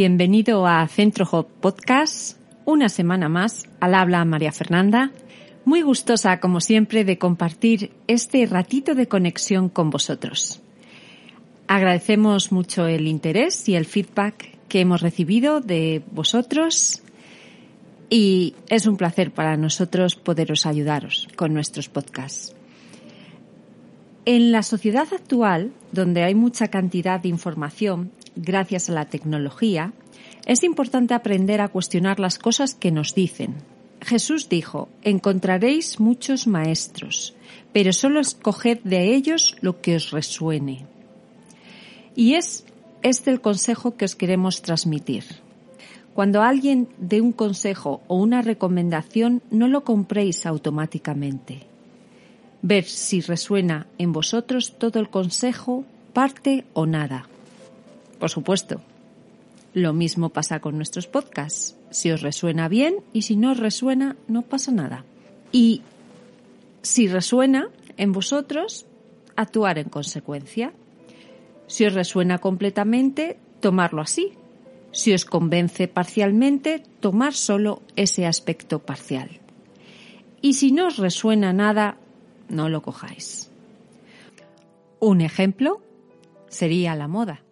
Bienvenido a Centro Hop Podcast, una semana más al habla María Fernanda, muy gustosa como siempre de compartir este ratito de conexión con vosotros. Agradecemos mucho el interés y el feedback que hemos recibido de vosotros y es un placer para nosotros poderos ayudaros con nuestros podcasts. En la sociedad actual, donde hay mucha cantidad de información, gracias a la tecnología, es importante aprender a cuestionar las cosas que nos dicen. Jesús dijo, encontraréis muchos maestros, pero solo escoged de ellos lo que os resuene. Y es este el consejo que os queremos transmitir. Cuando alguien dé un consejo o una recomendación, no lo compréis automáticamente. Ver si resuena en vosotros todo el consejo, parte o nada. Por supuesto. Lo mismo pasa con nuestros podcasts. Si os resuena bien y si no os resuena, no pasa nada. Y si resuena en vosotros, actuar en consecuencia. Si os resuena completamente, tomarlo así. Si os convence parcialmente, tomar solo ese aspecto parcial. Y si no os resuena nada, no lo cojáis. Un ejemplo sería la moda.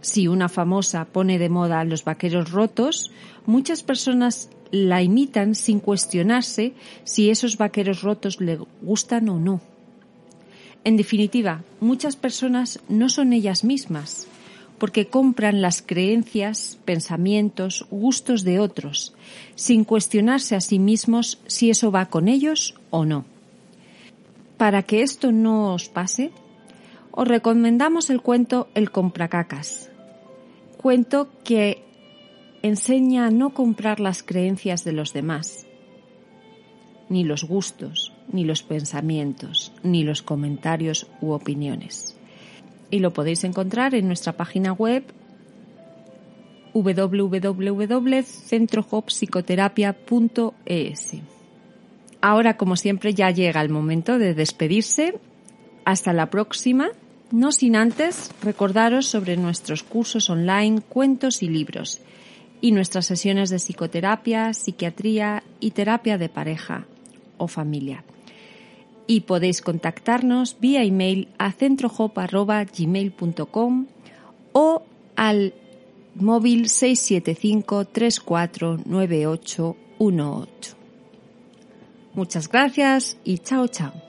Si una famosa pone de moda los vaqueros rotos, muchas personas la imitan sin cuestionarse si esos vaqueros rotos le gustan o no. En definitiva, muchas personas no son ellas mismas, porque compran las creencias, pensamientos, gustos de otros, sin cuestionarse a sí mismos si eso va con ellos o no. Para que esto no os pase, os recomendamos el cuento El compracacas. Cuento que enseña a no comprar las creencias de los demás, ni los gustos, ni los pensamientos, ni los comentarios u opiniones. Y lo podéis encontrar en nuestra página web www.centrohopsicoterapia.es. Ahora, como siempre, ya llega el momento de despedirse. Hasta la próxima no sin antes recordaros sobre nuestros cursos online, cuentos y libros, y nuestras sesiones de psicoterapia, psiquiatría y terapia de pareja o familia. Y podéis contactarnos vía email a centrohop.gmail.com o al móvil 675 349818. Muchas gracias y chao chao.